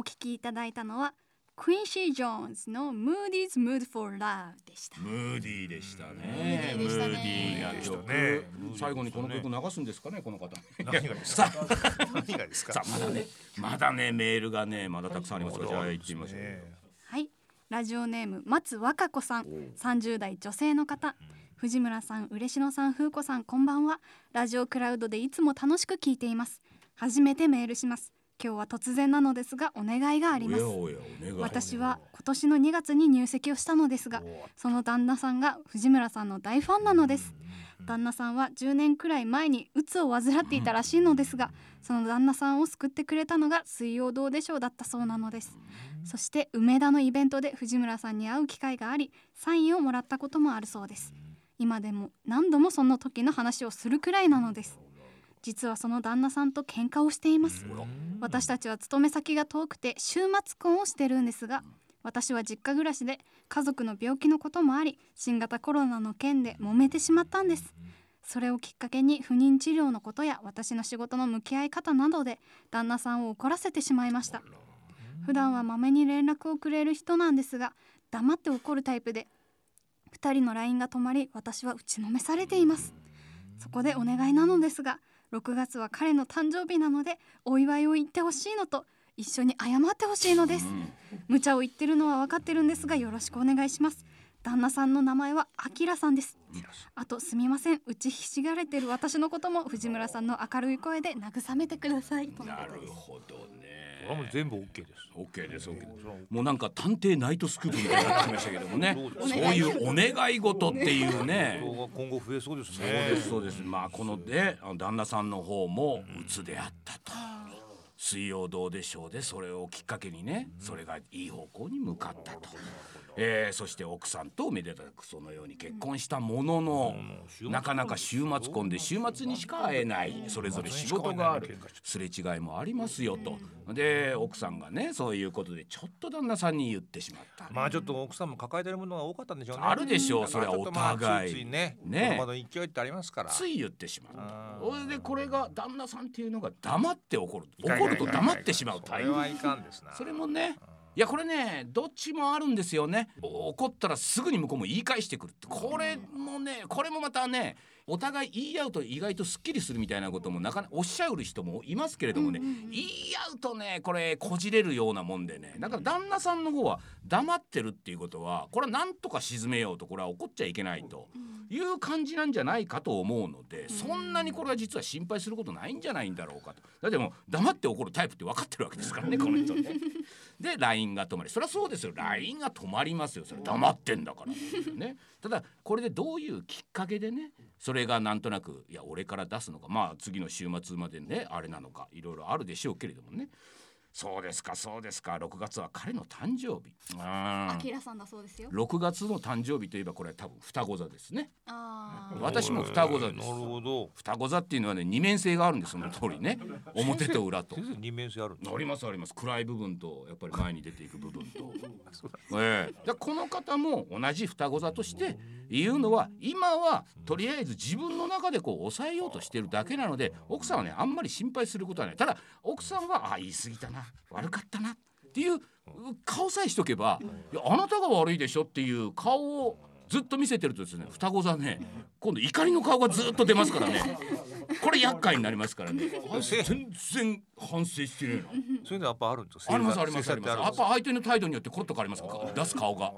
お聞きいただいたのはクインシー・ジョーンズの Mood for Love でした。ムーディーでしたね。ムーディーでしたね。ムーディーな曲ね。最後にこの曲流すんですかねこの方。何がですさかあ。何がですか？さあまだね。まだねメールがねまだたくさんありますからじゃあ行ってみましょう。ね。はい。ラジオネーム松和歌子さん。30代女性の方。藤村さん嬉野さん風子さんこんばんは。ラジオクラウドでいつも楽しく聞いています。初めてメールします今日は突然なのですがお願いがあります。私は今年の2月に入籍をしたのですがその旦那さんが藤村さんの大ファンなのです。旦那さんは10年くらい前にうつを患っていたらしいのですがその旦那さんを救ってくれたのが水曜どうでしょうだったそうなのです。そして梅田のイベントで藤村さんに会う機会がありサインをもらったこともあるそうです。今でも何度もその時の話をするくらいなのです。実はその旦那さんと喧嘩をしています私たちは勤め先が遠くて週末婚をしてるんですが私は実家暮らしで家族の病気のこともあり新型コロナの件で揉めてしまったんです。それをきっかけに不妊治療のことや私の仕事の向き合い方などで旦那さんを怒らせてしまいました。普段はまめに連絡をくれる人なんですが黙って怒るタイプで2人の LINE が止まり私は打ちのめされています。そこでお願いなのですが6月は彼の誕生日なのでお祝いを言ってほしいのと一緒に謝ってほしいのです。無茶を言ってるのは分かってるんですがよろしくお願いします。旦那さんの名前はあきらさんです。あとすみません打ちひし。がれてる私のことも藤村さんの明るい声で慰めてくださいとのなることですほどね。これはもう全部 OK ですオッケーですオッケーです。もうなんか探偵ナイトスクープみたいになってきましたけどもね。そういうお願い事っていうね。今後増えそうですそうねですそうです。まあこので旦那さんの方も鬱であったと。水曜どうでしょうでそれをきっかけにね、それがいい方向に向かったと。えーそして奥さんとめでたくそのように結婚したものの、なかなか週末婚で週末にしか会えない。それぞれ仕事がある。すれ違いもありますよと。で奥さんがねそういうことでちょっと旦那さんに言ってしまった。まあちょっと奥さんも抱えてるものが多かったんでしょうね。あるでしょうそれはお互い。ついねね。まだ勢いってありますから。つい言ってしまあうと。それでこれが旦那さんっていうのが黙って怒る。怒ると黙ってしまうタイプそれはいかんですな。それもねいやこれねどっちもあるんですよね。お怒ったらすぐに向こうも言い返してくるってこれもねこれもまたねお互い言い合うと意外とすっきりするみたいなこともなかなかおっしゃる人もいますけれどもね、言い合うとねこれこじれるようなもんでねだから旦那さんの方は黙ってるっていうことはこれはなんとか沈めようとこれは怒っちゃいけないという感じなんじゃないかと思うのでそんなにこれは実は心配することないんじゃないんだろうかと。だってもう黙って怒るタイプって分かってるわけですからねこの人ね。で LINE が止まり。そりゃそうですよ。LINE が止まりますよ。それ黙ってんだからね。ただこれでどういうきっかけでねそれがなんとなくいや俺から出すのかまあ次の週末までねあれなのかいろいろあるでしょうけれどもね。そうですかそうですか。6月は彼の誕生日。うん。あきらさんだそうですよ。6月の誕生日といえばこれは多分双子座ですね。あー。私も双子座です。なるほど。双子座っていうのはね二面性があるんですその通りね。表と裏と。先生二面性あるんですありますあります。暗い部分とやっぱり前に出ていく部分と、ええ。でこの方も同じ双子座として言うのは今はとりあえず自分の中でこう抑えようとしてるだけなので奥さんはねあんまり心配することはない。ただ奥さんはあ言い過ぎたな悪かったなっていう顔さえしとけばいやあなたが悪いでしょっていう顔をずっと見せてるとですね双子座ね今度怒りの顔がずっと出ますからね。これ厄介になりますからね。全然反省してねえな。そういうのやっぱあるんですよありますありますあります。やっぱ相手の態度によってコロッと変わりますから出す顔が。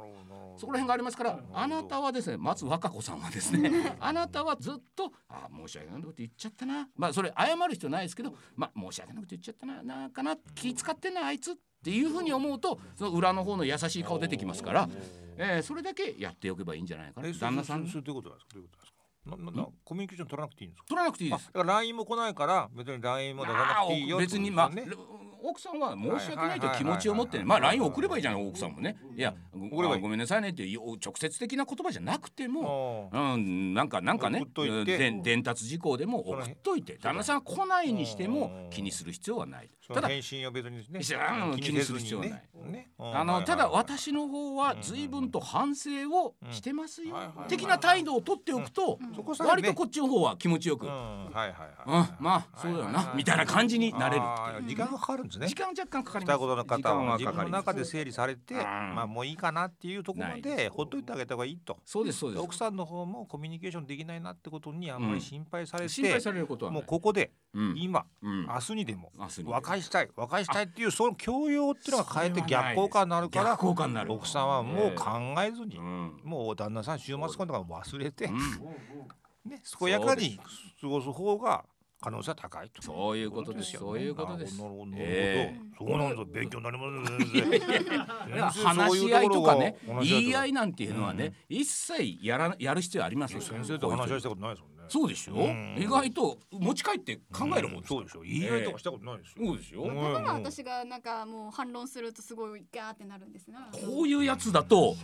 そこら辺がありますからあなたはですね松和歌子さんはですね あなたはずっとあ申し訳ないこと言っちゃったな。まあそれ謝る必要ないですけどまあ申し訳ないこと言っちゃったななんかな気使ってんなあいつっていうふうに思うとその裏の方の優しい顔出てきますから、えーそれだけやっておけばいいんじゃないかな。え旦那さん。そういうことなんですかどういうことですかなななコミュニケーション取らなくていいんですか取らなくていいですあだ。から LINE も来ないから別に LINE も出さなくていいよ別にまあ奥さんは申し訳ないという気持ちを持ってねまあ LINE 送ればいいじゃない奥さんもね。いやご送ればごめんなさいねっていう直接的な言葉じゃなくてもうんなんかなんかね伝伝達事項でも送っといて旦那さんが来ないにしてもうん。気にする必要はない。そただの返信は別にね知らん気にする必要はない。ね。あのただ私の方は随分と反省をしてますよ。的な態度を取っておくと割とこっちの方は気持ちよく。はいはいはいまあそうだよな。みたいな感じになれる時間がかかるんですね。時間は若干かかります。双子の方ははかかります。自分の中で整理されて、うん。まあもういいかなっていうところないでほっといてあげた方がいいと。そうですそうです。奥さんの方もコミュニケーションできないなってことにあんまり心配されて、心配されることはもうここでうん。今、うん。明日にでも和解したい和解したいっていうその教養っていうのが変えて逆効果になるから逆効果になる。奥さんはもう考えずに、うん。もう旦那さん週末婚とか忘れて、うん。ね、健やかに過ごす方が可能性は高いと。そういうことですそういうことですなるほど、そうなんです勉強になります話し合いとかね言い合いいなんていうのはね、一切やらやる必要ありません。先生と話し合いしたことないですもんね。そうでしょ、うん。意外と持ち帰って考える方うん。ですそうでしょ言い合いと。かしたことないですよ。そうですよ、うんだから私がなんかもう反論するとすごいガーってなるんですな。こういうやつだと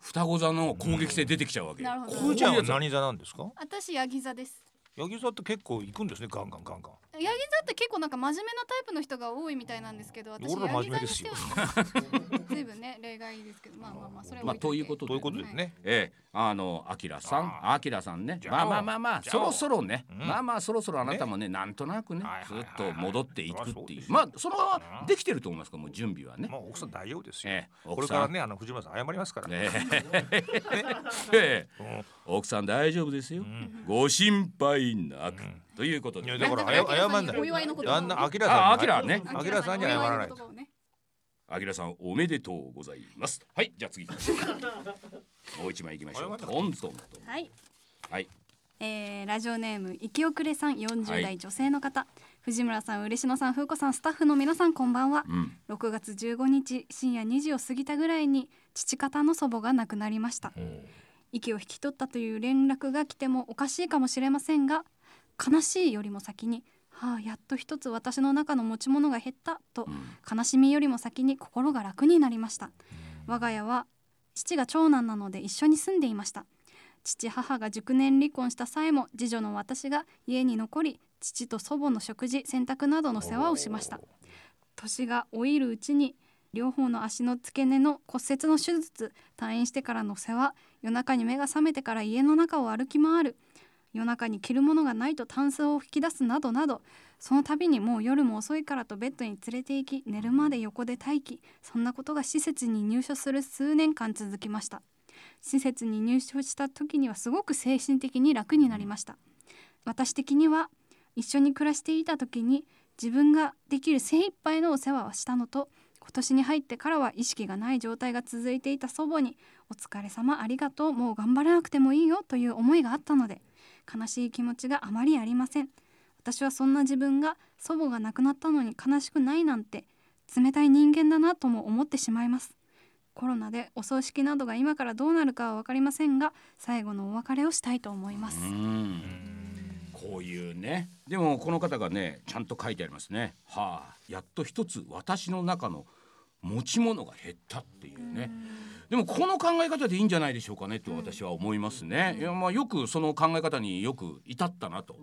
双子座の攻撃性出てきちゃうわけ、なるほど。くーちゃんは何座なんですか？私ヤギ座です。ヤギ座って結構行くんですねガンガンガンガン。ヤギ座って結構なんか真面目なタイプの人が多いみたいなんですけど、私俺らヤギ座真面目ですよ。にしては随分ね例外ですけど、まあまあまあそれはまあということでということですね。ええ、あの、あきらさん、ああ。きらさんね、まあまあまあまあ、そろそろね、うん。まあまあそろそろあなたもね、なんとなくねはい、ずはいはい。っと戻っていくっていう、まあそのままできてると思いますから、もう準備はね。まあ奥さん大丈夫ですよ。ええ、こ。れからねあの藤村さん謝りますから。ね。ええ。奥さん大丈夫ですよ。うん。ご心配なく。うんということでね。だから謝謝んない。お祝いの言葉をあんなアキラさんに。あアキラねアキラさんには謝らないと。あきらさんおめでとうございます。はい、じゃあ次行きましょう。もう一枚行きましょう。トントンと。はい。はい。えーラジオネーム生き遅れさん40はい代女性の方、藤村さん嬉野さん風子さんスタッフの皆さんこんばんはうん。6月15日深夜2時を過ぎたぐらいに父方の祖母が亡くなりました息を引き取ったという連絡が来てもおかしいかもしれませんが悲しいよりも先にはあやっと一つ私の中の持ち物が減ったとうん。悲しみよりも先に心が楽になりました。我が家は父が長男なので一緒に住んでいました。父母が熟年離婚した際も次女の私が家に残り父と祖母の食事洗濯などの世話をしました。年が老いるうちに両方の足の付け根の骨折の手術退院してからの世話夜中に目が覚めてから家の中を歩き回る夜中に着るものがないとタンスを引き出すなどなどその度にもう夜も遅いからとベッドに連れて行き寝るまで横で待機。そんなことが施設に入所する数年間続きました。施設に入所した時にはすごく精神的に楽になりました。私的には一緒に暮らしていた時に自分ができる精一杯のお世話はしたのと今年に入ってからは意識がない状態が続いていた祖母に「お疲れ様ありがとうもう頑張らなくてもいいよ」という思いがあったので悲しい気持ちがあまりありません。私はそんな自分が祖母が亡くなったのに悲しくないなんて冷たい人間だなとも思ってしまいます。コロナでお葬式などが今からどうなるかは分かりませんが最後のお別れをしたいと思います、うん。こういうね。でもこの方がねちゃんと書いてありますね。はあやっと一つ私の中の持ち物が減ったっていうね。でもこの考え方でいいんじゃないでしょうかねと私は思いますね。いやまあよくその考え方によく至ったなと。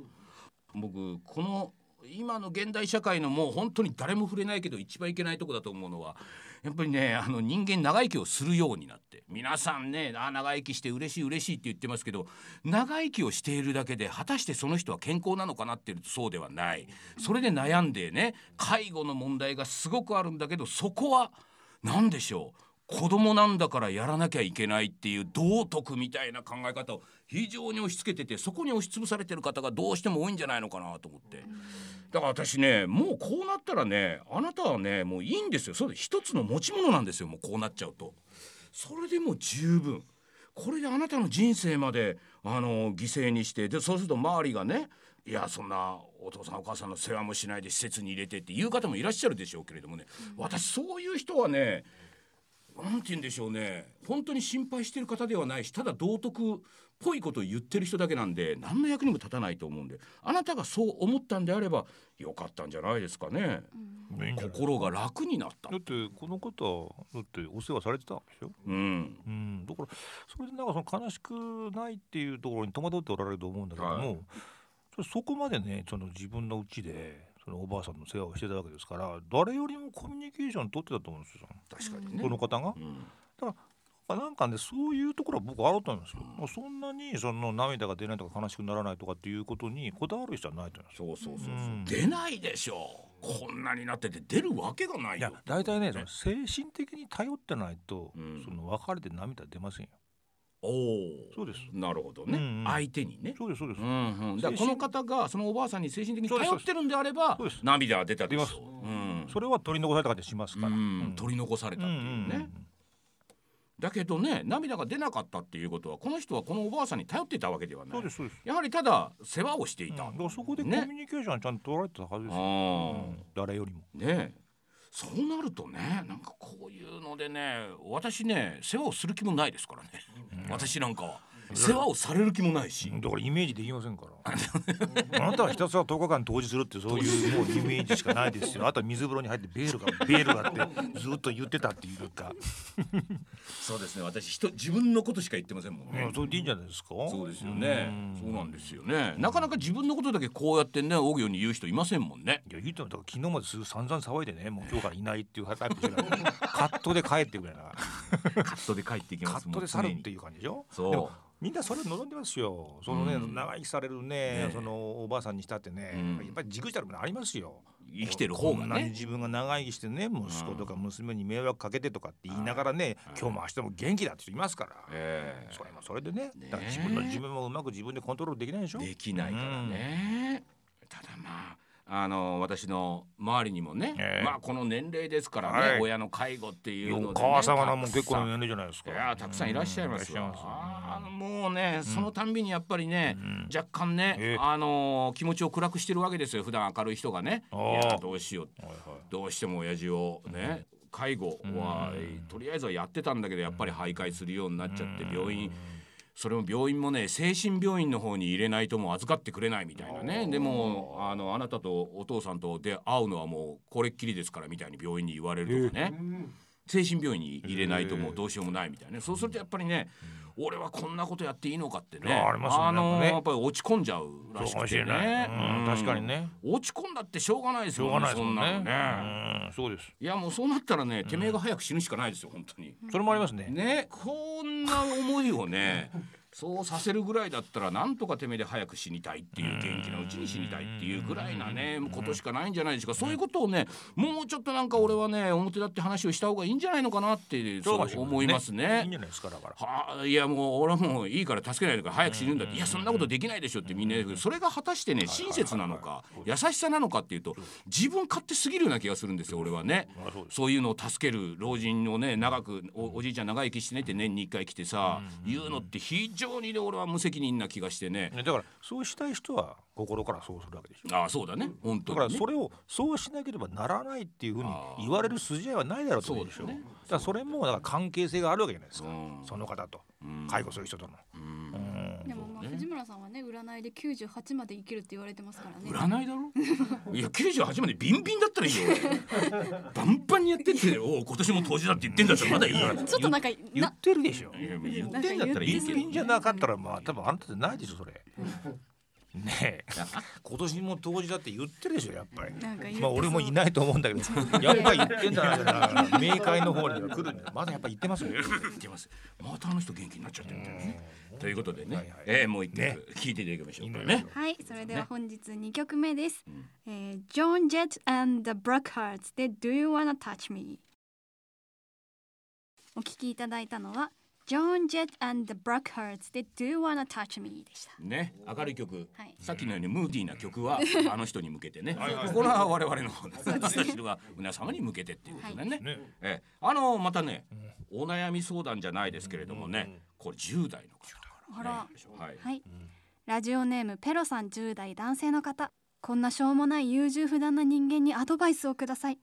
僕この今の現代社会のもう本当に誰も触れないけど一番いけないとこだと思うのはやっぱりねあの人間長生きをするようになって皆さんねあ長生きして嬉しい嬉しいって言ってますけど長生きをしているだけで果たしてその人は健康なのかなっていうとそうではない。それで悩んでね介護の問題がすごくあるんだけどそこは何でしょう？子供なんだからやらなきゃいけないっていう道徳みたいな考え方を非常に押し付けててそこに押しつぶされてる方がどうしても多いんじゃないのかなと思って。だから私ねもうこうなったらねあなたはねもういいんですよ。それ一つの持ち物なんですよもうこうなっちゃうと。それでも十分。これであなたの人生まであの犠牲にしてでそうすると周りがねいやそんなお父さんお母さんの世話もしないで施設に入れてっていう方もいらっしゃるでしょうけれどもね、私そういう人はねなんて言うんでしょうね。本当に心配してる方ではないしただ道徳っぽいことを言ってる人だけなんで何の役にも立たないと思うんであなたがそう思ったんであればよかったんじゃないですかね。いいん。心が楽になった。だってこの方だってお世話されてたんでしょ？うん。うん、だからそれでなんかその悲しくないっていうところに戸惑っておられると思うんだけども、はい。そこまでねその自分の家でそのおばあさんの世話をしてたわけですから誰よりもコミュニケーション取ってたと思うんですよ、確かにね。この方が。うん。なんかねそういうところは僕あると思うんですよ。そんなにその涙が出ないとか悲しくならないとかっていうことにこだわる人はないと思います。そうそうそうそう、うん。出ないでしょう。こんなになってて出るわけがない。いやよ大体ねその精神的に頼ってないと、うん。その別れて涙出ませんよおおそうです。なるほどね、うんうん。相手にね。そうですそうです、うんうん、だからこの方がそのおばあさんに精神的に頼ってるんであればそうです。涙が出たでしょう、うん、それは取り残された感じしますから、うん。うん。取り残されたっていうね、うんうんうんだけどね涙が出なかったっていうことはこの人はこのおばあさんに頼っていたわけではない。そうですそうです。やはりただ世話をしていうん。た、だからそこでコミねュニケーションはちゃんと取られてたはずですよ、あうん。誰よりも。あねえそうなるとねなんかこういうのでね私ね世話をする気もないですからね、私なんかは。世話をされる気もないし、だからイメージできませんからあなたはひたすら10日間投資するってそういうもうイメージしかないですよ。あとは水風呂に入ってベールがベールがってずっと言ってたっていうか。そうですね。私人自分のことしか言ってませんもんいやねそれでいいんじゃないですか？そうですよね。ん。そうなんですよね。なかなか自分のことだけこうやってね大行に言う人いませんもんね。いや言っても昨日まですぐ散々騒いでねもう今日からいないっていうタイプでしょカットで帰ってくれな。カットで帰ってきカますットで去るっていう感じでしょ？そう。みんなそれを望んでますよ。そのね、うん。長生きされるねねそのおばあさんにしたってね、うん。やっぱりじくじたるものありますよ。生きてる方がね。自分が長生きしてね息子とか娘に迷惑かけてとかって言いながらね、はい。今日も明日も元気だって人いますから、ええ。それもそれでねね。だから自分の自分もうまく自分でコントロールできないでしょ。できないからね、ただまああの私の周りにもね、ええ。まあこの年齢ですからね、はい。親の介護っていうのおで、ね、母様も結構年齢じゃないですかいやたくさんいらっしゃいますよ、うん。もうね、そのたんびにやっぱりね、うん。若干ね、ええ。あの気持ちを暗くしてるわけですよ普段明るい人がね。いやどうしよう。はいはい。どうしても親父をね、介護は、うん。とりあえずはやってたんだけどやっぱり徘徊するようになっちゃってうん。病院それも病院もね精神病院の方に入れないともう預かってくれないみたいなね。でもあのあなたとお父さんとで会うのはもうこれっきりですからみたいに病院に言われるとかね、精神病院に入れないともうどうしようもないみたいなね。そうするとやっぱりね、俺はこんなことやっていいのかってね。あありますよねのやっぱねやっぱり落ち込んじゃうらししくてね。うん。うん確かにね。落ち込んだってしょうがないですよしょうがないですそもんなの。ね。うんそうです。いやもうそうなったらね、てめえが早く死ぬしかないですよ本当に。それもありますね。ねこんな思いをねそうさせるぐらいだったらなんとかてめえで早く死にたいっていう元気なうちに死にたいっていうぐらいなねことしかないんじゃないですか。そういうことをねもうちょっとなんか俺はね表立って話をした方がいいんじゃないのかなってそう思いますいいんねじ。ゃないですかだから。はあ、いやもう俺はもういいから助けないでから早く死ぬんだっていやそんなことできないでしょってみんな言うけどそれが果たしてね親切なのか優しさなのかっていうと自分勝手すぎるような気がするんですよ俺はね。あそういうのを助ける老人をね長くおおじいちゃん長生きしてねって年に1回来てさ言うのって非常にね俺は無責任な気がしてね。ねだからそうしたい人は心からそうするわけでしょ。ああそうだね。本当に、ね、だからそれをそうしなければならないっていうふうに言われる筋合いはないだろうと思うんでしょ。そうね。だからそれもだから関係性があるわけじゃないですか。うん。その方と。うん介護する人との。でもまあ藤村さんはね占いで98まで生きるって言われてますからね。占いだろ？いや98までビンビンだったらいいよ。バンバンにやってっておう今年も当時だって言ってんだったらまだいいよ。ちょっとなんか言ってるでしょ。いや言ってんだったらいいけど。ビンビンじゃなかったらまあ多分あんたじゃないでしょそれねえ。今年も当時だって言ってるでしょやっぱり。まあ俺もいないと思うんだけど。やっぱり言ってんだな冥界の方には来るんだよ。まだやっぱ言ってますよ。言ってます。またあの人元気になっちゃってるみたいなねということでね、はいはい。えーもう一曲ね。聞いていただきましょうかいいねはい、それではね。本日2曲目です。ん。えー、John Jett and the Blackhearts で Do You Wanna Touch Me お聴きいただいたのは John Jett and the Blackhearts で Do You Wanna Touch Me でした。ね明るい曲、はい。さっきのようにムーディーな曲は あの人に向けてね。はいはい。これは我々の方です私は皆様に向けてっていうことでね,、ね。ええ。あのまたね、お悩み相談じゃないですけれどもね、これ10代の方。あら。はい、はい、ラジオネームペロさん10代男性の方。こんなしょうもない優柔不断な人間にアドバイスをください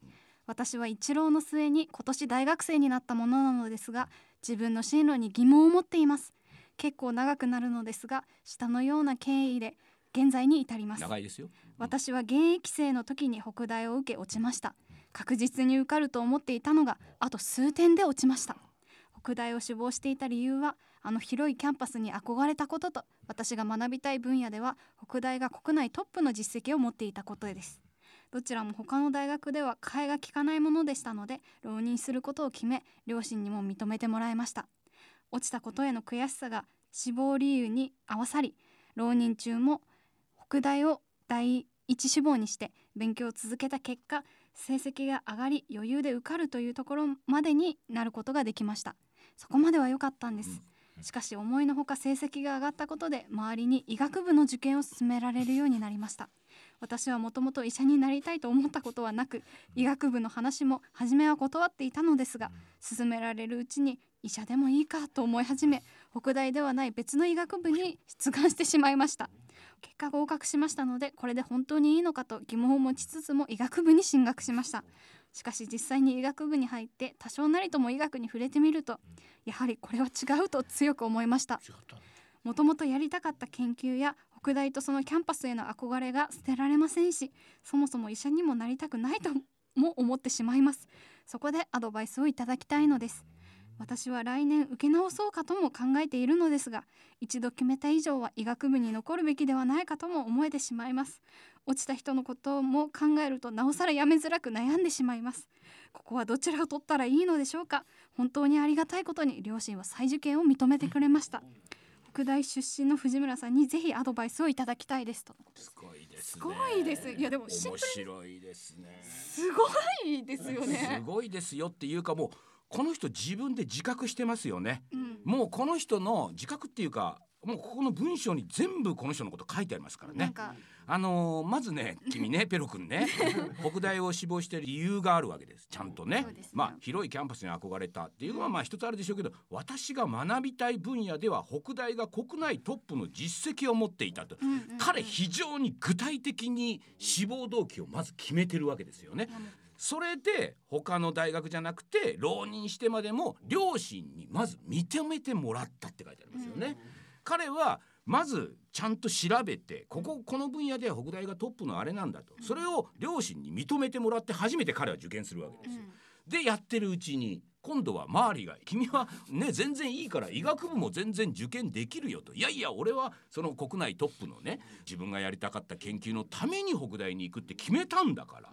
私は一浪の末に今年大学生になったものなのですが自分の進路に疑問を持っています。結構長くなるのですが下のような経緯で現在に至ります。長いですよ。私は現役生の時に北大を受け落ちました。確実に受かると思っていたのがあと数点で落ちました。北大を志望していた理由はあの広いキャンパスに憧れたことと私が学びたい分野では北大が国内トップの実績を持っていたことですどちらも他の大学では替えが利かないものでしたので浪人することを決め両親にも認めてもらいました。落ちたことへの悔しさが志望理由に合わさり浪人中も北大を第一志望にして勉強を続けた結果成績が上がり余裕で受かるというところまでになることができました。そこまでは良かったんです、しかし思いのほか成績が上がったことで周りに医学部の受験を勧められるようになりました私はもともと医者になりたいと思ったことはなく医学部の話も初めは断っていたのですが勧められるうちに医者でもいいかと思い始め北大ではない別の医学部に出願してしまいました。結果合格しましたのでこれで本当にいいのかと疑問を持ちつつも医学部に進学しました。しかし実際に医学部に入って多少なりとも医学に触れてみるとやはりこれは違うと強く思いました。もともとやりたかった研究や北大とそのキャンパスへの憧れが捨てられませんしそもそも医者にもなりたくないとも思ってしまいます。そこでアドバイスをいただきたいのです。私は来年受け直そうかとも考えているのですが一度決めた以上は医学部に残るべきではないかとも思えてしまいます。落ちた人のことも考えるとなおさらやめづらく悩んでしまいます。ここはどちらを取ったらいいのでしょうか。本当にありがたいことに両親は再受験を認めてくれました。北大出身の藤村さんにぜひアドバイスをいただきたいですと。すごいですね。すごいですいやでも面プ白いですね。すごいですよすねごいですよっていうかもうこの人自分で自覚してますよね。うん。もうこの人の自覚っていうかもうここの文章に全部この人のこと書いてありますからね。あのーまずね君ね ペロ君ね北大を志望している理由があるわけです。ちゃんとね。ねまあ広いキャンパスに憧れたっていうのはまあ一つあるでしょうけど私が学びたい分野では北大が国内トップの実績を持っていたと、うんうんうん。彼非常に具体的に志望動機をまず決めてるわけですよね。それで他の大学じゃなくて浪人してまでも両親にまず認めてもらったって書いてありますよね。彼はまずちゃんと調べてこここの分野では北大がトップのあれなんだと。それを両親に認めてもらって初めて彼は受験するわけですよ。でやってるうちに今度は周りが「君はね全然いいから医学部も全然受験できるよ」と「いやいや俺はその国内トップのね自分がやりたかった研究のために北大に行くって決めたんだから」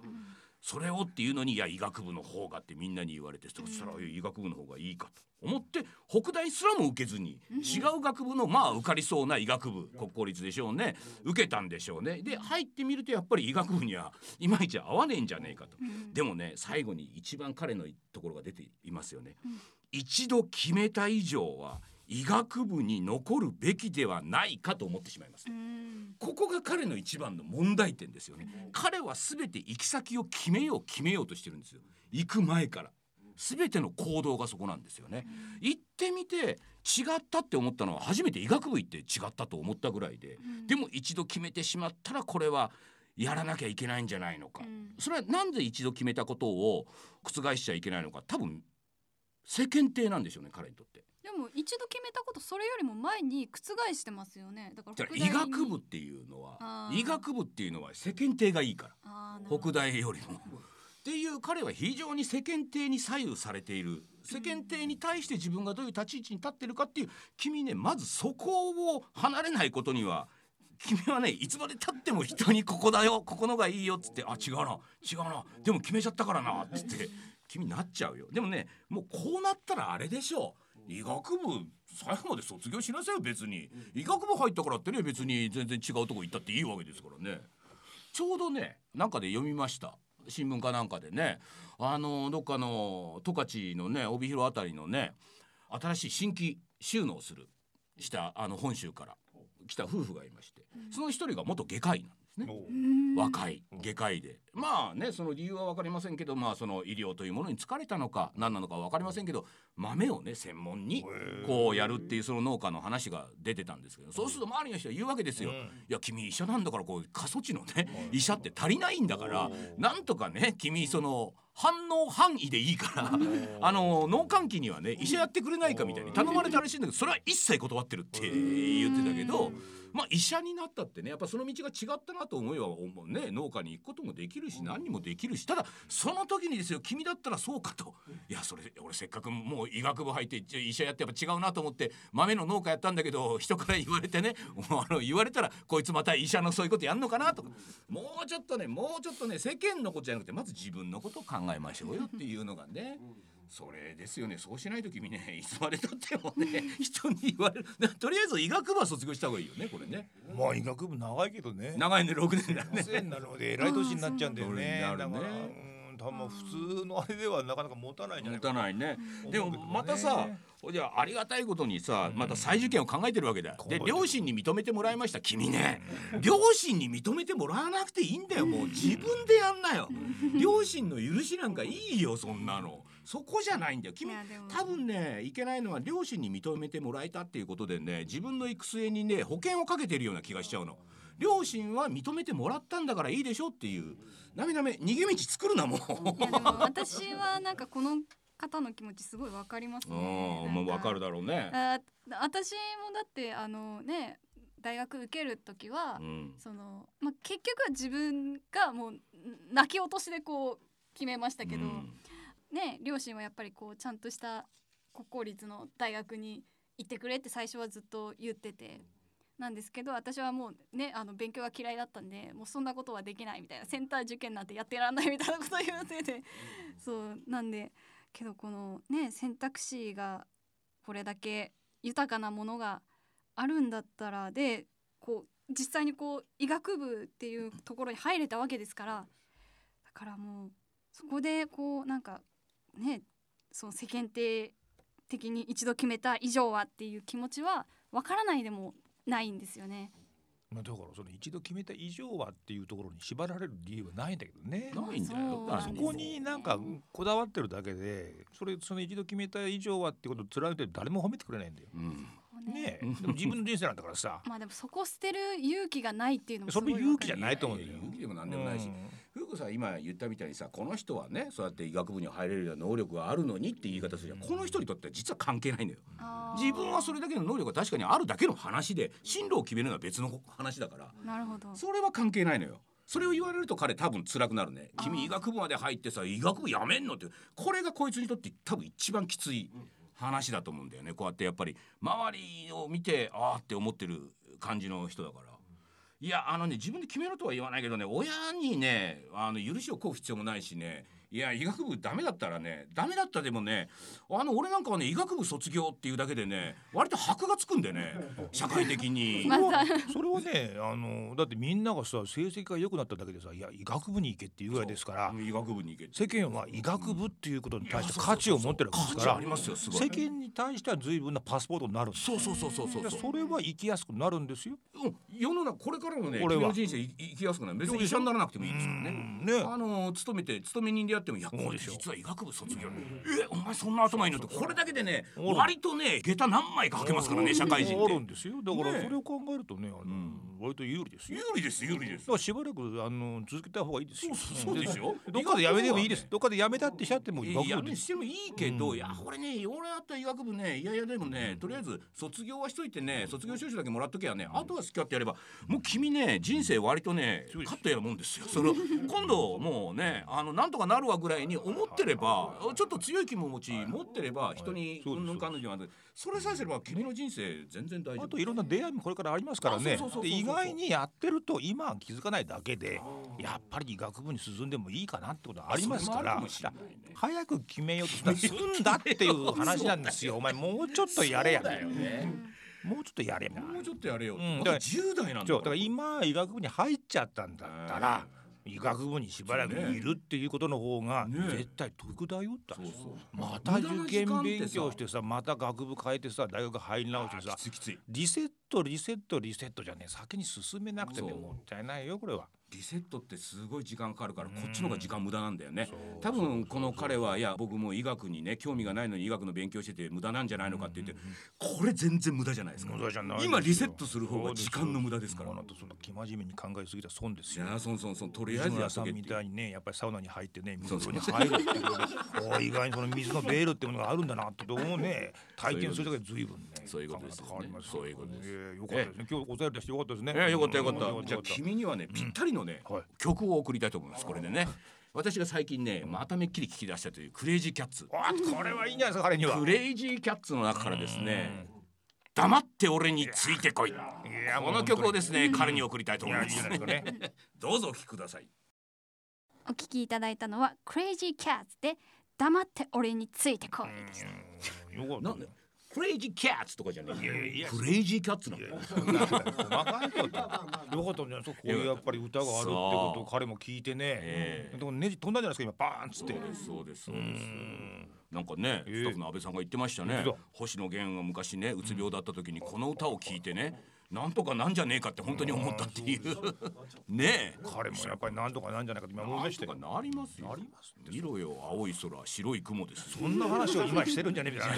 それをっていうのに「いや医学部の方が」ってみんなに言われてそしたら「いや医学部の方がいいか」と思って北大すらも受けずに違う学部のまあ受かりそうな医学部国公立でしょうね。受けたんでしょうね。で入ってみるとやっぱり医学部にはいまいち合わねえんじゃねえかと。うん。でもね最後に一番彼のところが出ていますよね、うん。一度決めた以上は医学部に残るべきではないかと思ってしまいます、うん。ここが彼の一番の問題点ですよね。彼は全て行き先を決めよう決めようとしてるんですよ。行く前から。全ての行動がそこなんですよね。行ってみて違ったって思ったのは初めて医学部行って違ったと思ったぐらいでうん。でも一度決めてしまったらこれはやらなきゃいけないんじゃないのか、うん。それはなんで一度決めたことを覆しちゃいけないのか。多分世間体なんでしょうね彼にとって。でも一度決めたことそれよりも前に覆してますよね。だから医学部っていうのは医学部っていうのは世間体がいいから。北大よりも。っていう彼は非常に世間体に左右されている。世間体に対して自分がどういう立ち位置に立ってるかっていう君ねまずそこを離れないことには君はねいつまでたっても人にここだよここのがいいよっつってあ違うな違うな。でも決めちゃったからなっつって君なっちゃうよ。でもねもうこうなったらあれでしょう医学部最後まで卒業しなさいよ別に。医学部入ったからってね別に全然違うとこ行ったっていいわけですからね。ちょうどねなんかで読みました。新聞かなんかでね。あのどっかの十勝のね帯広あたりのね新しい新規収納するしたあの本州から来た夫婦がいまして。その一人が元外科医なんですね。う。ん。若い外科医で。まあねその理由は分かりませんけどまあその医療というものに疲れたのか何なのかは分かりませんけど豆をね専門にこうやるっていうその農家の話が出てたんですけどそうすると周りの人は言うわけですよ。いや君医者なんだからこう過疎地のね医者って足りないんだからなんとかね君その反応範囲でいいからあの農閑期にはね医者やってくれないかみたいに頼まれたらしいんだけどそれは一切断ってるって言ってたけど。まあ医者になったってねやっぱその道が違ったなと思えばね。農家に行くこともできるし何にもできるし。ただその時にですよ君だったらそうかと。いやそれ俺せっかくもう医学部入って医者やってやっぱ違うなと思って豆の農家やったんだけど人から言われてねあの言われたらこいつまた医者のそういうことやんのかなとか。もうちょっとねもうちょっとね世間のことじゃなくてまず自分のことを考えましょうよっていうのがねそれですよね。そうしないと君ね いつまでたってもね 人に言われる。なとりあえず医学部は卒業した方がいいよねこれね。まあ医学部長いけどね。長いね6年だね。なるのでえらい年になっちゃうんだよね。だからうん多分普通のあれではなかなか持たないんじゃな持いかたないね。うん。でもまたさじゃあありがたいことにさまた再受験を考えてるわけだ。で考えてる。両親に認めてもらいました君ね。両親に認めてもらわなくていいんだよもう。自分でやんなよ。両親の許しなんかいいよそんなのそこじゃないんだよ。君多分ねいけないのは両親に認めてもらえたっていうことでね自分の行く末にね保険をかけてるような気がしちゃうの。両親は認めてもらったんだからいいでしょっていう。なめなめ逃げ道作るなもう。いやでも私はなんかこの方の気持ちすごいわかりますうね。ん、もうわかるだろうね。あ私もだってあのね大学受ける時は、うん、そのまあ結局は自分がもう泣き落としでこう決めましたけど、うんね両親はやっぱりこうちゃんとした国公立の大学に行ってくれって最初はずっと言ってて。なんですけど私はもうねあの勉強が嫌いだったんでもうそんなことはできないみたいなセンター受験なんてやってらんないみたいなことを言ってて。そうなんでけどこのね選択肢がこれだけ豊かなものがあるんだったらでこう実際にこう医学部っていうところに入れたわけですから。だからもうそこでこうなんかねその世間体的に一度決めた以上はっていう気持ちはわからないでもないんですよね。まあだからその一度決めた以上はっていうところに縛られる理由はないんだけどね。ないんだよ。そうそこになんかこだわってるだけでそれその一度決めた以上はってことを貫いて誰も褒めてくれないんだよ。うん、ねえ。でも自分の人生なんだからさ。まあでもそこ捨てる勇気がないっていうのもすそれ勇気じゃないと思うんだよ。勇気でもなんでもないし。うん。ふうこさん今言ったみたいにさこの人はねそうやって医学部に入れるような能力があるのにって言い方するじゃん。この人にとっては実は関係ないんだよ。自分はそれだけの能力が確かにあるだけの話で進路を決めるのは別の話だから。なるほど。それは関係ないのよ。それを言われると彼多分辛くなるね。君医学部まで入ってさ医学部やめんのってこれがこいつにとって多分一番きつい話だと思うんだよね。こうやってやっぱり周りを見てああって思ってる感じの人だから。いやあのね自分で決めろとは言わないけどね親にねあの許しを請う必要もないしねいや医学部ダメだったらねダメだったでもねあの俺なんかはね医学部卒業っていうだけでね割と箔がつくんでね社会的に。それはねあのだってみんながさ成績が良くなっただけでさいや医学部に行けっていうぐらいですから医学部に行け世間は医学部っていうことに対して価値を持ってるわけですから価値ありますよすごい。世間に対しては随分なパスポートになるんですそうそうそうそうそうそれは生きやすくなるんですよ。うん。世の中これからのねこれは。人生い生きやすくなる。別に医者にならなくてもいいですからね。うん。ね。あの勤めて勤め人でやってもいやこしょ実は医学部卒業。えお前そんな頭いいのって。これだけでね割とね下駄何枚か履けますからね社会人ってあるんですよ。だからねそれを考えるとねあの、ん。割と有利ですよ。有利です有利です。だからしばらくあの続けた方がいいですよ。そうですよ。どっかでやめてもいいです。どっかでやめたってしちゃっても医学いや部してもいいけど、うん。いやこれね俺だったら医学部ねいやいやでもねとりあえず卒業はしといてね卒業証書だけもらっときゃねあとは好き勝手やればもう君ね人生割とねカットやるもんですよ。その今度もうねあのなんとかなるわぐらいに思ってればちょっと強い気持ち持ってれば人にそうんぬんかんぬんじゃなくてそれさえすれば君の人生全然大丈夫。あといろんな出会いもこれからありますからね。意外にやってると今は気づかないだけでやっぱり医学部に進んでもいいかなってことはありますから。早く決めようとしたら済んだっていう話なんですよ。お前もうちょっとやれや。だよね。もうちょっとやれや。もうちょっとやれよ、うん。まだ10代なんだだから今医学部に入っちゃったんだったら医学部にしばらくいるっていうことの方がね。絶対得だよって。また受験勉強してさまた学部変えてさ大学入り直してさリセットリセットリセットじゃね先に進めなくてねそう。もったいないよこれは。リセットってすごい時間かかるからこっちの方が時間無駄なんだよね。多分この彼はいや僕もう医学にね興味がないのに医学の勉強してて無駄なんじゃないのかって言ってこれ全然無駄じゃないですか。無駄じゃないですよ。今リセットする方が時間の無駄ですから。そんな生真面目に考えすぎた。ら損ですよ。いやそんそんそんとりあえ水ずやさんみたいにねやっぱりサウナに入ってね水そうそう。風呂に入る。っていう意外にその水のベールってものがあるんだなって思うね。体験するだけで随分ねそういうことです考え方変わりますそういうことですええよかったです。ね今日お便り出してよかったですね。いやよかったよかった。うん。じゃあ君にはねぴったりのねはい。曲を送りたいと思います。これでね。私が最近ねまためっきり聞き出したというクレイジーキャッツあこれはいいんじゃないですか彼には。クレイジーキャッツの中からですね黙って俺についてこい。いやこの曲をですね彼に送りたいとい思います。やいいね。どうぞお聞きください。お聞きいただいたのは Crazy Cats で黙って俺についてこいでした。よかったなんでクレイジーキャッツとかじゃねえ？いやいや。クレイジーキャッツなの細かいこと。よかったんじゃない。そうこういうやっぱり歌があるってこと。を彼も聞いてね。ええ。でもネジ飛んだじゃないですか？今バーンっつって。そうですそうです。なんかね、ええ。スタッフの安倍さんが言ってましたね。星野源が昔ねうつ病だった時にこの歌を聞いてねなんとかなんじゃねえかって本当に思ったっていう。ねえ。彼もやっぱりなんとかなんじゃないかって今思したよとかなりますよなります見ろよ青い空白い雲ですそんな話を今してるんじゃねえみたいな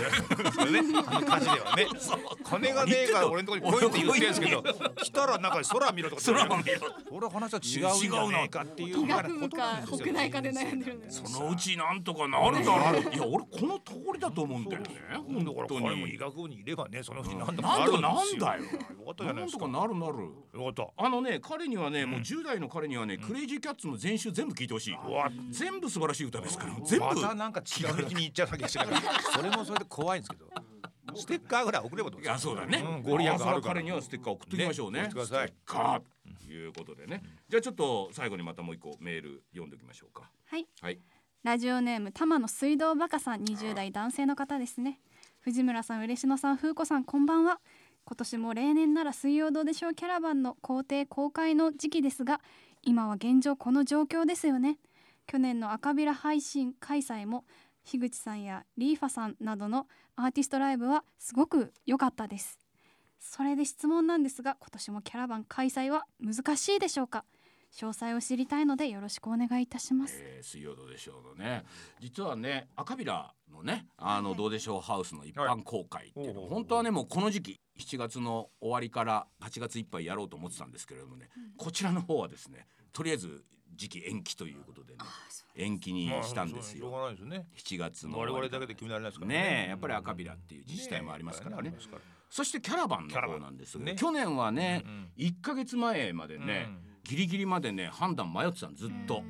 話ね。ではね金がねえから俺のところに来いって言ってるんですけど来たらなんか空見ろとか空を見ろそれは話は違うんじゃねえか。っていう医みたい学部なことなか。んで悩んでるんですそのうちなんとかなるだろう。いや俺この通りだと思うんだよね。だから本当彼も医に学部にいればねそのうちなんとかなるんですよ。なんだよったじゃないなんとですかかなるなる。よかった。あのね彼にはね、もう10代の彼にはね、クレイジーキャッツの全集全部聞いてほしい、全部素晴らしい歌ですから。全部、またなんか違う道に行っちゃうわけですから それもそれで怖いんですけど。ステッカーぐらい送ればどういですか？やそうだね、うんご利益あるから。あそれは彼にはステッカー送っときましょうね。ね。送ってください。ステッカー。ということでね、じゃあちょっと最後にまたもう一個メール読んでおきましょうか。はい。はい。ラジオネーム玉の水道バカさん20代男性の方ですね。藤村さん嬉野さん風子さんこんばんは今年も例年なら水曜どうでしょうキャラバンの工程公開の時期ですが今は現状この状況ですよね。去年の赤ビラ配信開催も樋口さんやリーファさんなどのアーティストライブはすごく良かったです。それで質問なんですが今年もキャラバン開催は難しいでしょうか？詳細を知りたいのでよろしくお願いいたします。えー、水曜どうでしょうのね。実はね赤ビラのねあのはい。どうでしょうハウスの一般公開っていうの、はい本当はねもうこの時期7月の終わりから8月いっぱいやろうと思ってたんですけれどもね、こちらの方はですねとりあえず時期延期ということでね延期にしたんですよ。がないですよね。7月の我々だけで決められないですからね。えやっぱり赤ビラっていう自治体もありますからね。ありますから。そしてキャラバンの方なんですが、ね去年はね、うん1ヶ月前までね、ギリギリまでね判断迷ってたのずっと。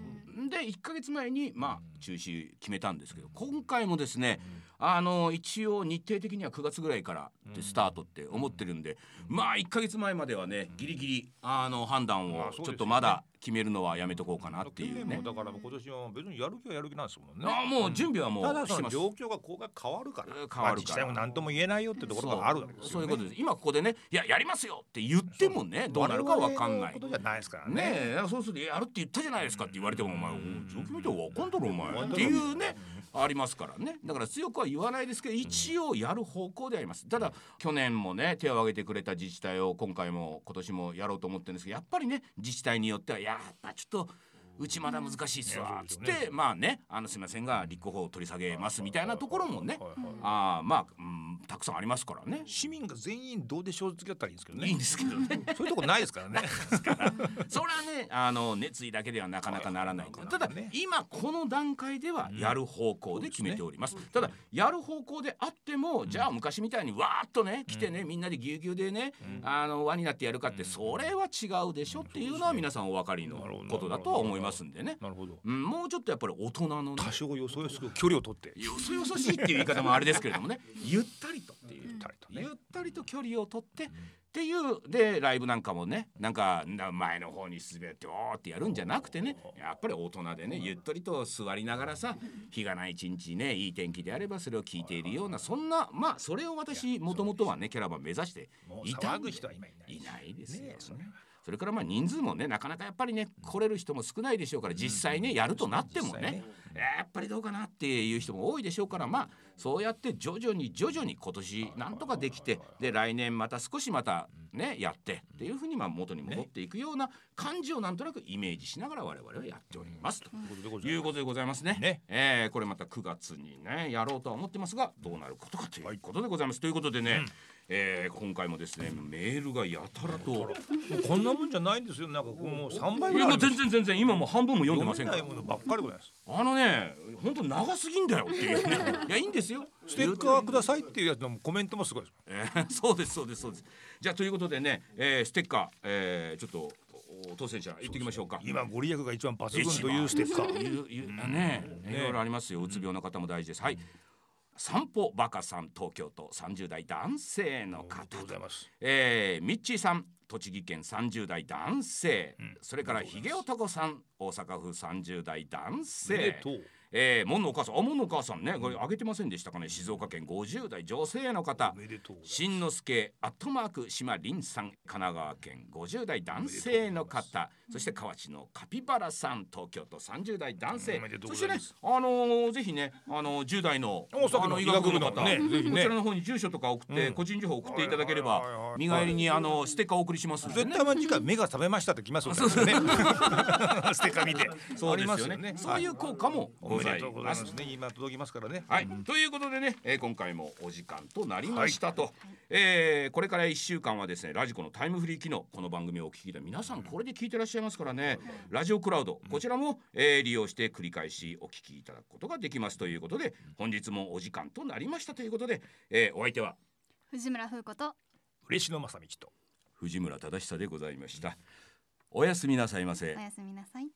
で1ヶ月前にまあ中止決めたんですけど今回もですねあの一応日程的には9月ぐらいからでスタートって思ってるんでまあ1ヶ月前まではねギリギリあの判断をちょっとまだ決めるのはやめとこうかなっていうね。だから今年は別にやる気はやる気なんですもんね。あもう準備はもただうしてます。その状況がこうが変わるから。変わるから。まあ自治体も何とも言えないよってところがあるわけですよね。そういうことです。今ここでねいややりますよって言ってもねどうなるかわかんない。我々のことじゃないですからね。そうするとやるって言ったじゃないですかって言われてもお前お状況見てわかんだろお前。っていうねありますからね。だから強くは言わないですけど一応やる方向であります。ただ去年もね手を挙げてくれた自治体を今回も今年もやろうと思ってるんですけどやっぱりね自治体によってはやっぱちょっとうちまだ難しいっすわ。つっいやそうですよてまあねあのすみませんが立候補を取り下げますみたいなところもね。あーまあ、うん、たくさんありますからね。市民が全員どうでしょう付きだったらいいんですけどね。いいんですけどね。そういうとこないですからね。それはねあの熱意だけではなかなかならないただね。今この段階ではやる方向で決めております,、ただやる方向であっても、じゃあ昔みたいにわーっとね来てね、みんなでぎゅうぎゅうでね、あの輪になってやるかって、それは違うでしょっていうのは皆さんお分かりのことだとは思いますんでね、なるほど。うん、もうちょっとやっぱり大人のね多少よそよそく距離を取って。よそよそしいっていう言い方もあれですけれどもね。ゆったりとっていう。ゆったりとね。ゆったりと距離を取って、っていうでライブなんかもねなんかな前の方に滑っておーってやるんじゃなくてねやっぱり大人でねゆったりと座りながらさ日がない一日ねいい天気であればそれを聞いているようなそんなまあそれを私もともとはねキャラバン目指していたんで騒ぐ人は今いないいないですよ、ねそれからまあ人数もねなかなかやっぱりね来れる人も少ないでしょうから実際ねやるとなってもねやっぱりどうかなっていう人も多いでしょうからまあそうやって徐々に徐々に今年なんとかできてで来年また少しまたねやってっていうふうにまあ元に戻っていくような感じをなんとなくイメージしながら我々はやっておりますと。いうことでございますね。ね。えーこれまた9月にねやろうとは思ってますがどうなることかということでございます。ということでね、えー今回もですねメールがやたらと。もうこんなもんじゃないんですよ。なんかこうもう三倍ぐらいある全然全然今もう半分も読んでませんから。あのね本当長すぎんだよっていうね。いやいいんですよ。ステッカーくださいっていうやつのコメントもすごいです。えーそうですそうですそうです。じゃあということでね、えーステッカー、えーちょっとお当選者言ってきましょうか。今ご利益が一番抜群というステッカー。いういうねいろいろありますよ。うつ病の方も大事です。はい散歩バカさん東京都30代男性の方ございます。えーミッチーさん栃木県30代男性、それからひげ男さん大阪府30代男性えー、門のお母さん。あ門のお母さんね。これ挙げてませんでしたかね。静岡県50代女性の方。しんのすけアットマーク島凛さん神奈川県50代男性の方。そして河内のカピバラさん東京都30代男性。そしてねあのーぜひねあのー10代のおさっきのあの医学部の方。ねね。こちらの方に住所とか送って、うん。個人情報送っていただければはいはいはいはい見返りにあのステッカーお送りしますね。絶対まあ次回目が覚めましたってきますよね。ステッカー見て。そうですよありますね。そういう効果もおございめでとうございまますすね今届きますからね。はい、ということでね、えー今回もお時間となりましたと、えーこれから1週間はですねラジコのタイムフリー機能この番組をお聞きで皆さんこれで聞いてらっしゃいますからね、ラジオクラウドこちらも、えー利用して繰り返しお聞きいただくことができますということで本日もお時間となりましたということで、えーお相手は？藤村風子と嬉野正道と。藤村忠久でございました。おやすみなさいませ。おやすみなさい